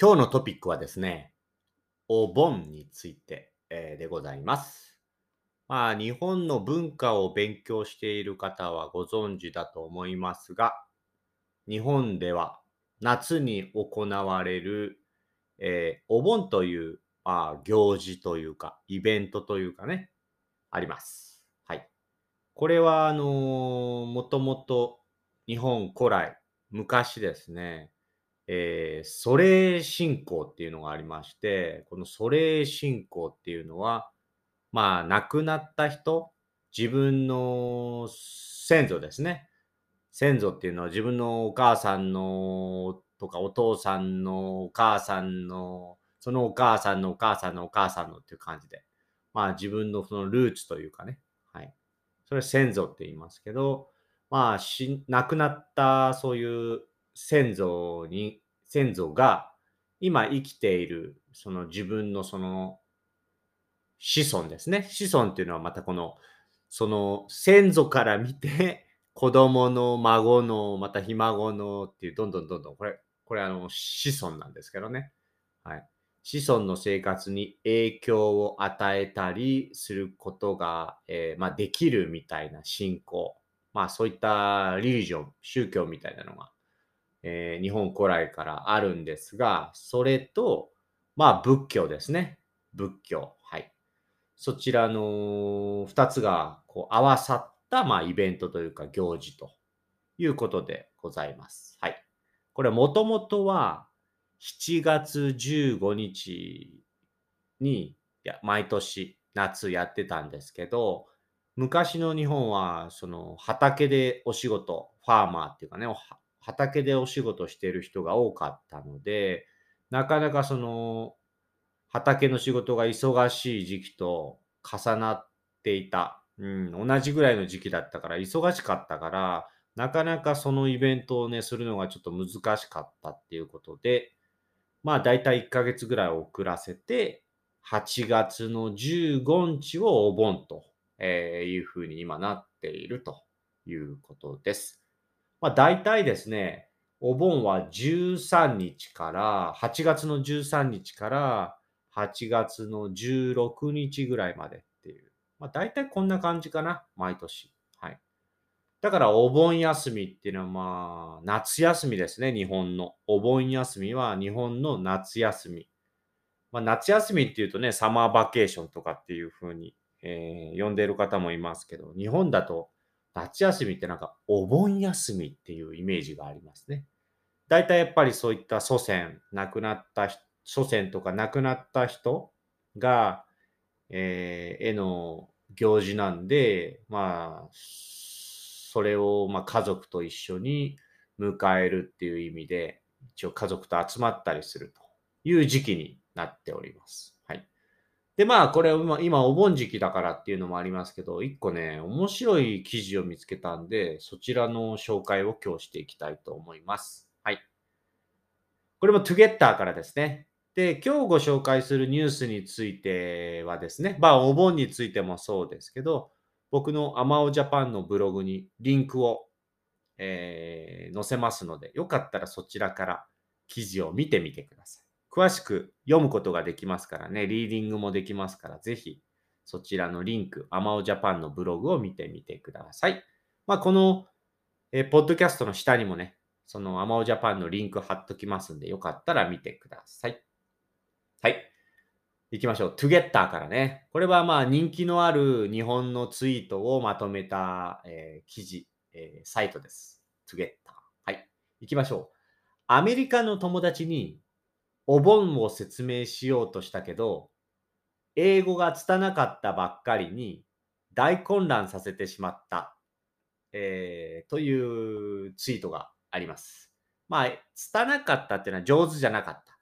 今日のトピックはですね、お盆について、でございます。まあ、日本の文化を勉強している方はご存知だと思いますが、日本では夏に行われる、えーお盆という、まあ、行事というか、イベントというかね、あります。はい。これは、あのーもともと日本古来、昔ですね、えー、祖霊信仰っていうのがありまして、この祖霊信仰っていうのは、まあ、亡くなった人、自分の先祖ですね。先祖っていうのは自分のお母さんのとかお父さんのお母さんの、そのお母さんのお母さんのお母さんのっていう感じで、まあ自分のそのルーツというかね、はい。それは先祖って言いますけど、まあ、亡くなったそういう先祖に、先祖が今生きているその自分のその子孫ですね。子孫っていうのはまたこの、その先祖から見て、子供の孫の、またひ孫のっていう、どんどんどんどん、これ、これあの子孫なんですけどね。はい。子孫の生活に影響を与えたりすることが、えーまあ、できるみたいな信仰。まあそういったリリジョン、宗教みたいなのが、えー日本古来からあるんですが、それと、まあ仏教ですね。仏教。はい。そちらの2つがこう合わさった、まあ、イベントというか行事ということでございます。はい。これもともとは7月15日に毎年夏やってたんですけど、昔の日本はその畑でお仕事、ファーマーっていうかね、畑でお仕事してる人が多かったので、なかなかその畑の仕事が忙しい時期と重なっていた。うん、同じぐらいの時期だったから、忙しかったから、なかなかそのイベントをね、するのがちょっと難しかったっていうことで、まあ大体1ヶ月ぐらい遅らせて、8月の15日をお盆とえいうふうに今なっているということです。まあ大体ですね、お盆は13日から、8月の13日から8月の16日ぐらいまでっていう。まあ大体こんな感じかな、毎年。はい。だからお盆休みっていうのはまあ夏休みですね、日本の。お盆休みは日本の夏休み。まあ夏休みっていうとね、サマーバケーションとかっていうふうに、えー呼んでいる方もいますけど、日本だと夏休みってなんかお盆休みっていうイメージがありますね。大体やっぱりそういった祖先、亡くなった祖先とか亡くなった人が、えーへの行事なんで、まあ、それをまあ家族と一緒に迎えるっていう意味で、一応家族と集まったりするという時期になっております。で、まあ、これ今、今お盆時期だからっていうのもありますけど、一個ね、面白い記事を見つけたんで、そちらの紹介を今日していきたいと思います。はい。これも Together からですね。で、今日ご紹介するニュースについてはですね、まあ、お盆についてもそうですけど、僕のアマオジャパンのブログにリンクを、えー載せますので、よかったらそちらから記事を見てみてください。詳しく読むことができますからね、リーディングもできますから、ぜひそちらのリンク、アマオジャパンのブログを見てみてください。まあ、この、えーポッドキャストの下にもね、そのアマオジャパンのリンク貼っときますんで、よかったら見てください。はい。行きましょう。Together からね。これはまあ人気のある日本のツイートをまとめた、えー記事、えーサイトです。Together。はい。行きましょう。アメリカの友達にお盆を説明しようとしたけど、英語が拙かったばっかりに大混乱させてしまった、えーというツイートがあります。まあ、拙かったっていうのは上手じゃなかった。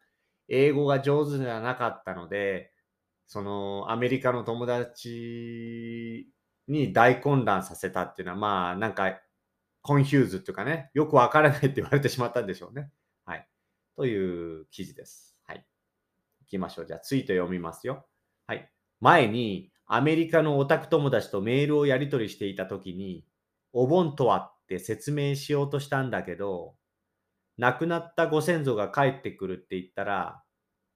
英語が上手じゃなかったので、そのアメリカの友達に大混乱させたっていうのは、まあ、なんか、 confuse っていうかね、よくわからないって言われてしまったんでしょうね。という記事です。はい。行きましょう。じゃあ、ツイート読みますよ。はい。前に、アメリカのオタク友達とメールをやり取りしていたときに、お盆とはって説明しようとしたんだけど、亡くなったご先祖が帰ってくるって言ったら、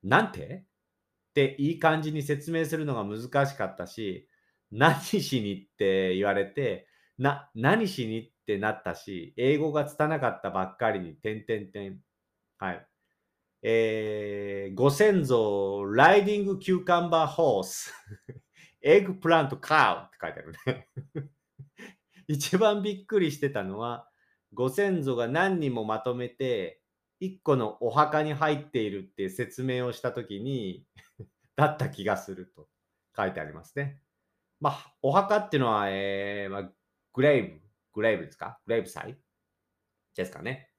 なんて？っていい感じに説明するのが難しかったし、何しにって言われて、な、何しにってなったし、英語が拙かったばっかりに、てんてんてん。はい。えー、ご先祖、 riding cucumber horse、eggplant cow って書いてあるね。一番びっくりしてたのは、ご先祖が何人もまとめて、一個のお墓に入っているって説明をしたときに だった気がすると。書いてありますね。まあ、お墓っていうのは、えー、まあ、 grave、grave ですか？ grave site ですかね。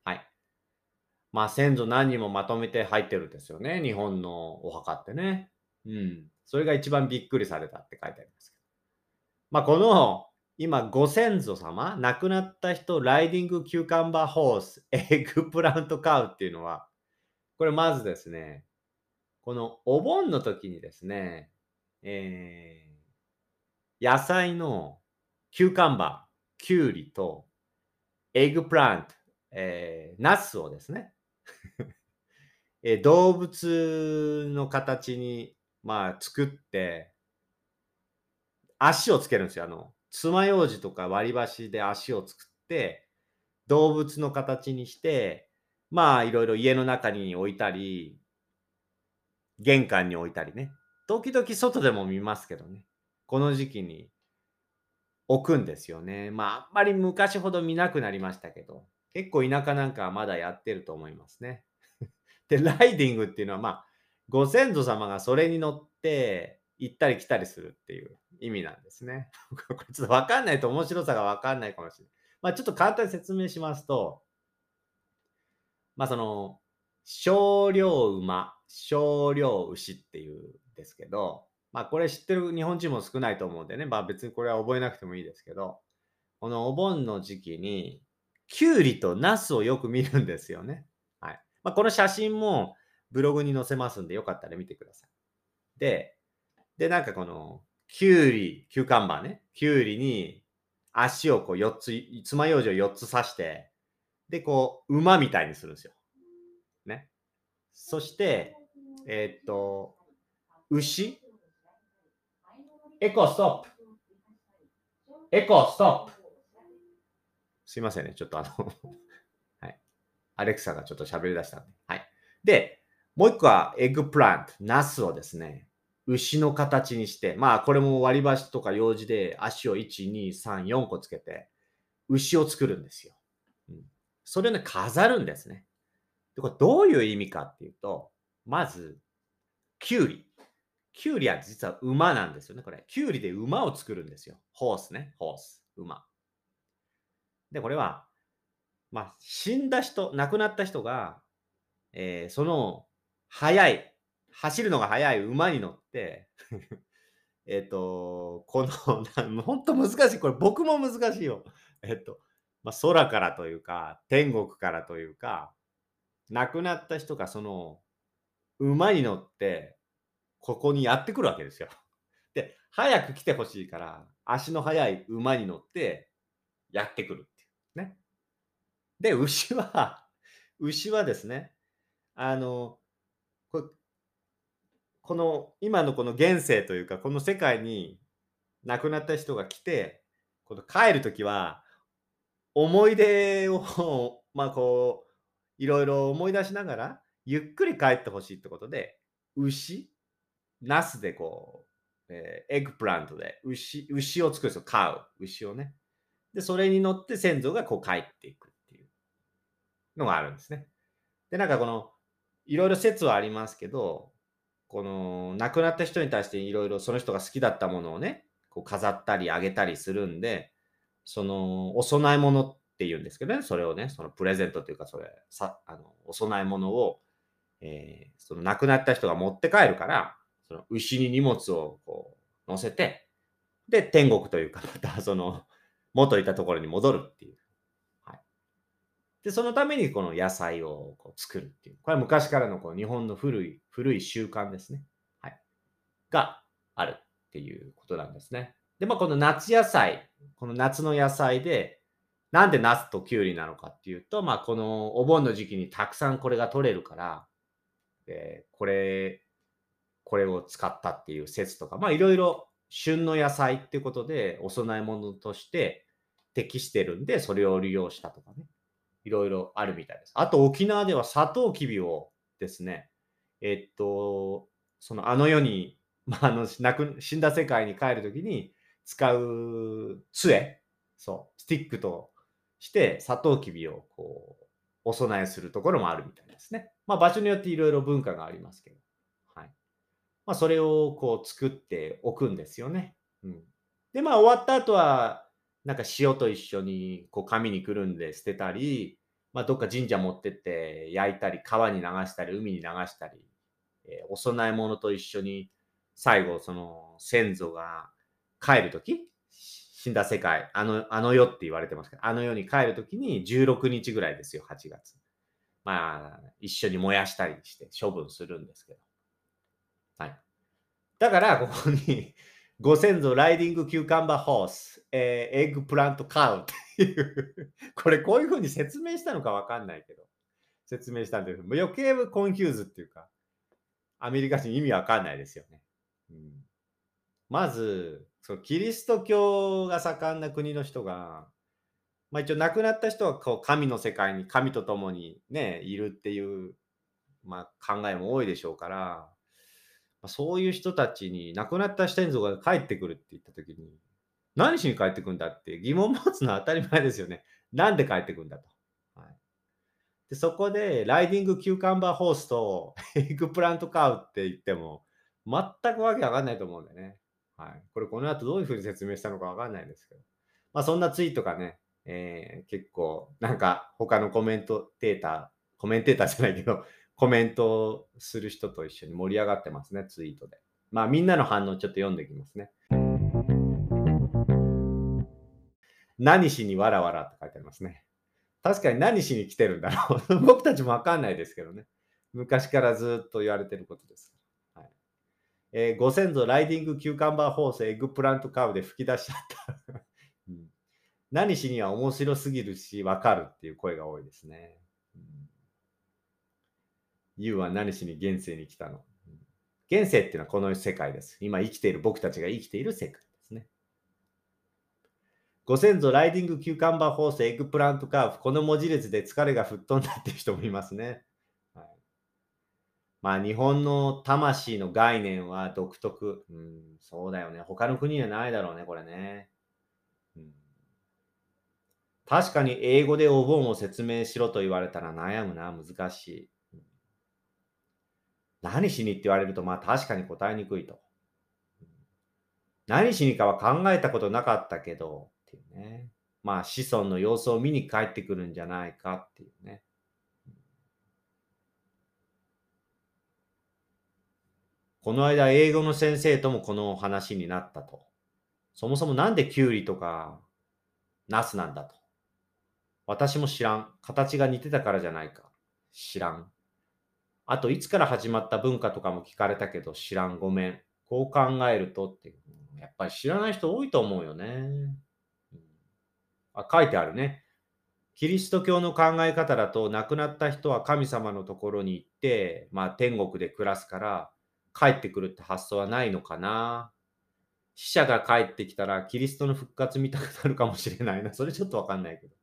まあ、先祖何人もまとめて入ってるんですよね。日本のお墓ってね。うん。それが一番びっくりされたって書いてありますけど。まあ、この、今、ご先祖様、亡くなった人、 riding cucumber horse、eggplant cow っていうのは、これまずですね、このお盆の時にですね、えー、野菜の cucumber、キュウリと eggplant、えー、ナスをですね、え、動物の形に、まあ、作って、足をつけるんですよ。あの、爪楊枝とか割り箸で足を作って、動物の形にして、まあ、いろいろ家の中に置いたり、玄関に置いたりね。時々外でも見ますけどね。この時期に置くんですよね。まあ、あんまり昔ほど見なくなりましたけど、結構田舎なんかはまだやってると思いますね。で、ライディングっていうのは、まあ、ご先祖様がそれに乗って行ったり来たりするっていう意味なんですね。これちょっとわかんないと面白さがわかんないかもしれない。まあ、ちょっと簡単に説明しますと、まあ、その、少量馬、少量牛っていうんですけど、まあこれ知ってる日本人も少ないと思うんでね、まあ別にこれは覚えなくてもいいですけど、このお盆の時期に、きゅうりとナスをよく見るんですよね。はい。まあこの写真もブログに載せますんで、よかったら見てください。で、で、なんかこの、きゅうり、キューカンバーね、きゅうりに足をこう4つ、爪楊枝を4つ刺して、で、こう、馬みたいにするんですよ。ね。そして、えー、っと、牛？ Echo stop Echo stop すいませんね。ちょっとあの はい。アレクサがちょっと喋り出したんで。はい。で、もう一個は eggplant、ナスをですね、牛の形にして、まあこれも割り箸とか用事で足を1、2、3、4個つけて、牛を作るんですよ。うん、それをね、飾るんですね。で、これどういう意味かっていうと、まず、キュウリ。キュウリは実は馬なんですよね、これ。キュウリで馬を作るんですよ。ホースね、ホース、馬。で、これは、まあ、死んだ人、亡くなった人が、えー、その、速い、走るのが速い馬に乗って えっと、この、本当難しい。これ僕も難しいよ。えっと、まあ、空からというか、天国からというか、亡くなった人がその馬に乗って、ここにやってくるわけですよ。で、早く来てほしいから、足の速い馬に乗ってやってくるね。で、牛は、牛はですね、あの、ここの、今のこの現世というか、この世界に亡くなった人が来て、この帰るときは、思い出を、まあこう、いろいろ思い出しながら、ゆっくり帰ってほしいってことで、牛、ナスでこう、えー、 eggplant で牛牛を作るんですよ。 cow、牛をね。で、それに乗って先祖がこう帰っていくっていうのがあるんですね。で、なんかこの、いろいろ説はありますけど、この亡くなった人に対していろいろその人が好きだったものをね、こう飾ったりあげたりするんで、そのお供え物っていうんですけどね、それをね、そのプレゼントというか、それ、さあのお供え物をえー、その亡くなった人が持って帰るから、その牛に荷物をこう乗せて、で、天国というか、またその元いたところに戻るっていう。はい。で、そのためにこの野菜をこう作るっていう。これは昔からのこう日本の古い、古い習慣ですね。はい。があるっていうことなんですね。で、まあ、この夏野菜、この夏の野菜で、なんでナスとキュウリなのかっていうと、まあ、このお盆の時期にたくさんこれが取れるから、えー、これ、これを使ったっていう説とか、まあいろいろ旬の野菜っていうことでお供え物として適してるんで、それを利用したとかね。いろいろあるみたいです。あと沖縄ではサトウキビをですね、えっと、そのあの世に、まあ、あの亡く死んだ世界に帰るときに使う杖、そう、スティックとしてサトウキビをこう、お供えするところもあるみたいですね。まあ場所によっていろいろ文化がありますけど。まあそれをこう作っておくんですよね。うん。で、まあ終わった後は、なんか塩と一緒にこう紙にくるんで捨てたり、まあ、どっか神社持ってって焼いたり、川に流したり、海に流したり、えー、お供え物と一緒に最後、その先祖が帰るとき、死んだ世界、あの、あの世って言われてますけど、あの世に帰るときに16日ぐらいですよ、8月。まあ、一緒に燃やしたりして処分するんですけど。はい。だから、ここにご先祖 riding cucumber horse、えー、 eggplant cow っていうこれこういうふうに説明したのかわかんないけど、説明したんですけど、余計 confuse っていうか、アメリカ人意味わかんないですよね。うん、まず、そのキリスト教が盛んな国の人が、まあ一応亡くなった人はこう神の世界に神と共にね、いるっていう、まあ、考えも多いでしょうから、そういう人たちに亡くなった先祖が帰ってくるって言った時に、何しに帰ってくんだって疑問持つのは当たり前ですよね。なんで帰ってくんだと。はい、でそこで、 riding cucumber horse と eggplant cow って言っても、全くわけわかんないと思うんだよね。はい。これこの後どういうふうに説明したのかわかんないですけど。まあそんなツイートがね、えー、結構なんか他のコメントテーター、コメンテーターじゃないけど、コメントする人と一緒に盛り上がってますね、ツイートで。まあみんなの反応ちょっと読んでいきますね。何しにわらわらって書いてありますね。確かに何しに来てるんだろう。僕たちもわかんないですけどね。昔からずっと言われてることです。はいえー、ご先祖 riding cucumber horse eggplant cow で吹き出しちゃった うん。何しには面白すぎるしわかるっていう声が多いですね。うん You は何しに現世に来たの？現世っていうのはこの世界です。今生きている僕たちが生きている世界ですね。ご先祖、 riding、cucumber horse、eggplant cow、この文字列で疲れが吹っ飛んだっていう人もいますね。はい、まあ、日本の魂の概念は独特。うん、そうだよね。他の国にはないだろうね、これね。確かに英語でお盆を説明しろと言われたら悩むな、難しい。何しに？って言われると、まあ確かに答えにくいと。何しにかは考えたことなかったけど、っていうね。まあ子孫の様子を見に帰ってくるんじゃないかっていうね。この間、英語の先生ともこの話になったと。そもそもなんでキュウリとかナスなんだと。私も知らん。形が似てたからじゃないか。知らん。あと、いつから始まった文化とかも聞かれたけど、知らん、ごめん。こう考えるとっていう。やっぱり知らない人多いと思うよね。あ、書いてあるね。キリスト教の考え方だと、亡くなった人は神様のところに行って、まあ、天国で暮らすから、帰ってくるって発想はないのかな。死者が帰ってきたら、キリストの復活見たくなるかもしれないな。それちょっとわかんないけど。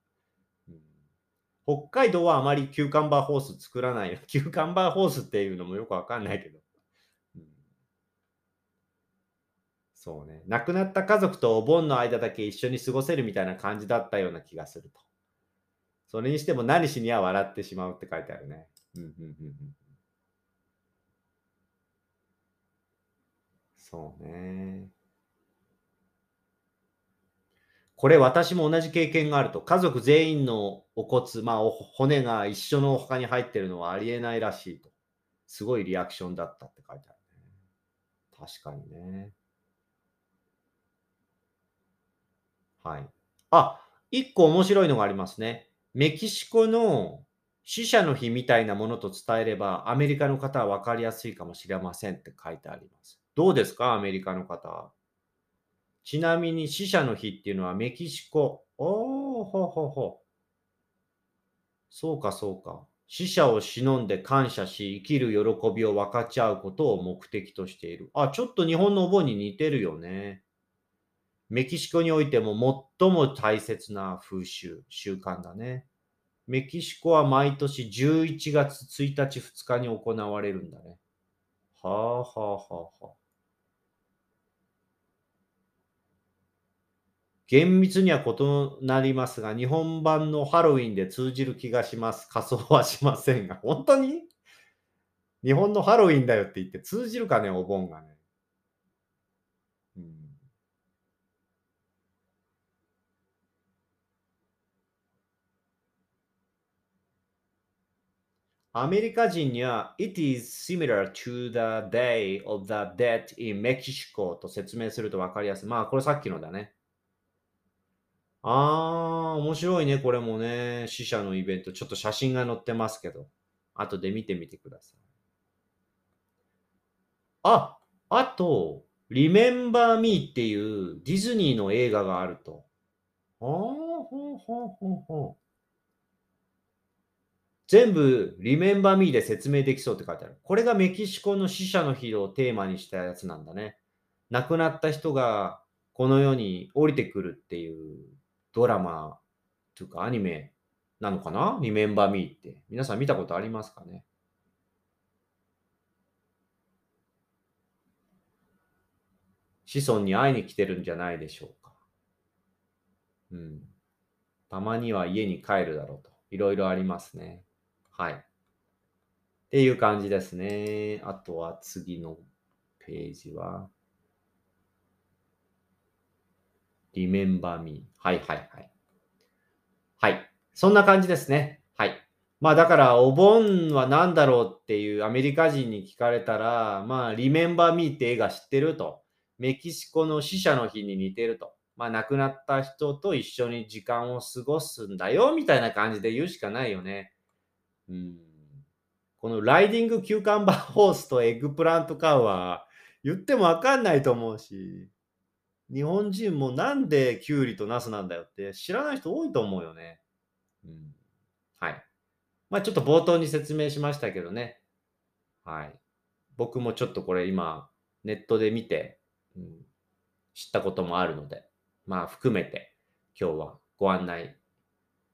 北海道はあまりキューカンバーホース作らない。キューカンバーホースっていうのもよくわかんないけど。そうね。亡くなった家族とお盆の間だけ一緒に過ごせるみたいな感じだったような気がすると。それにしても何しには笑ってしまうって書いてあるね。うんうんうんうん、そうね。これ私も同じ経験があると、家族全員のお骨、まあ、骨が一緒の他に入ってるのはありえないらしいと。すごいリアクションだったって書いてあるね。確かにね。はい。あ、一個面白いのがありますね。メキシコの死者の日みたいなものと伝えれば、アメリカの方は分かりやすいかもしれませんって書いてあります。どうですか？アメリカの方。ちなみに死者の日っていうのはメキシコ。おほうほほほ。そうかそうか。死者を忍んで感謝し、生きる喜びを分かち合うことを目的としている。あ、ちょっと日本のお盆に似てるよね。メキシコにおいても最も大切な風習、習慣だね。メキシコは毎年11月1日2日に行われるんだね。はあはあはあはあ。厳密には異なりますが、日本版のハロウィンで通じる気がします。仮装はしませんが。本当に？日本のハロウィンだよって言って通じるかね、お盆がね。うん、アメリカ人には It is similar to the day of the dead in Mexico と説明すると分かりやすい。まあ、これさっきのだね。ああ、面白いね、これもね。死者のイベント。ちょっと写真が載ってますけど。後で見てみてください。あ、あと、Remember Me っていうディズニーの映画があると。ああ、ほうほうほうほう。全部 Remember Me で説明できそうって書いてある。これがメキシコの死者の日をテーマにしたやつなんだね。亡くなった人がこの世に降りてくるっていうドラマというかアニメなのかな ?Remember Me って。皆さん見たことありますかね？子孫に会いに来てるんじゃないでしょうか。うん。たまには家に帰るだろうと。いろいろありますね。はい。っていう感じですね。あとは次のページは。Remember me. はいはいはい。はい。そんな感じですね。はい。まあだからお盆は何だろうっていうアメリカ人に聞かれたら、まあ Remember me って映画知ってると。メキシコの死者の日に似てると。まあ亡くなった人と一緒に時間を過ごすんだよみたいな感じで言うしかないよね。うん、この riding cucumber horse と eggplant cow は言ってもわかんないと思うし、日本人もなんでキュウリとナスなんだよって知らない人多いと思うよね。うん、はい。まあちょっと冒頭に説明しましたけどね。はい。僕もちょっとこれ今ネットで見て、うん、知ったこともあるので、まあ含めて今日はご案内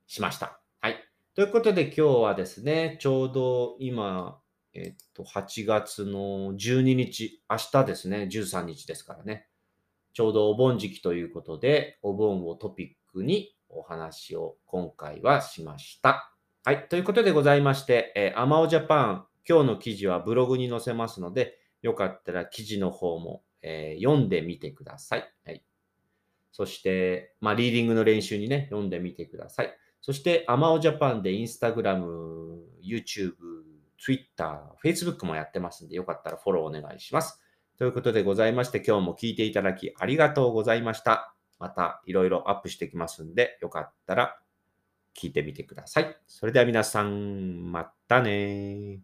しました。はいということで今日はですね、ちょうど今、えっと、8月の12日、明日ですね、13日ですからね、ちょうどお盆時期ということで、お盆をトピックにお話を今回はしました。はい、ということでございまして、えー、アマオジャパン、今日の記事はブログに載せますので、よかったら記事の方も、えー、読んでみてください。はい。そして、まあ、リーディングの練習にね、読んでみてください。そして、アマオジャパンでインスタグラム、YouTube、Twitter、Facebook もやってますんで、よかったらフォローお願いします。ということでございまして、今日も聞いていただきありがとうございました。またいろいろアップしてきますんで、よかったら聞いてみてください。それでは皆さん、またね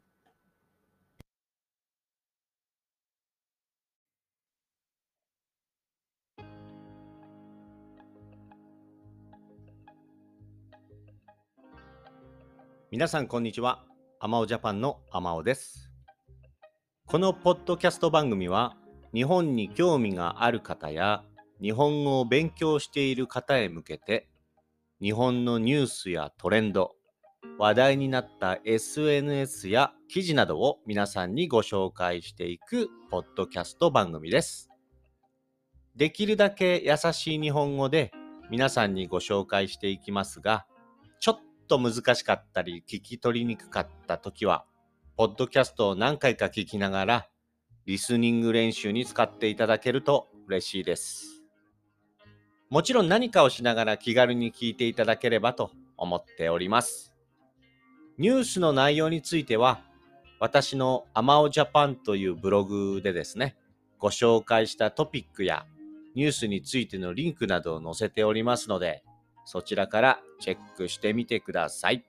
皆さんこんにちは。アマオジャパンのアマオです。このポッドキャスト番組は日本に興味がある方や日本語を勉強している方へ向けて日本のニュースやトレンド、話題になった SNS や記事などを皆さんにご紹介していくポッドキャスト番組です。できるだけ優しい日本語で皆さんにご紹介していきますが、ちょっと難しかったり聞き取りにくかった時は、ポッドキャストを何回か聞きながら、リスニング練習に使っていただけると嬉しいです。もちろん何かをしながら気軽に聞いていただければと思っております。ニュースの内容については、私のアマオジャパンというブログでですね、ご紹介したトピックやニュースについてのリンクなどを載せておりますので、そちらからチェックしてみてください。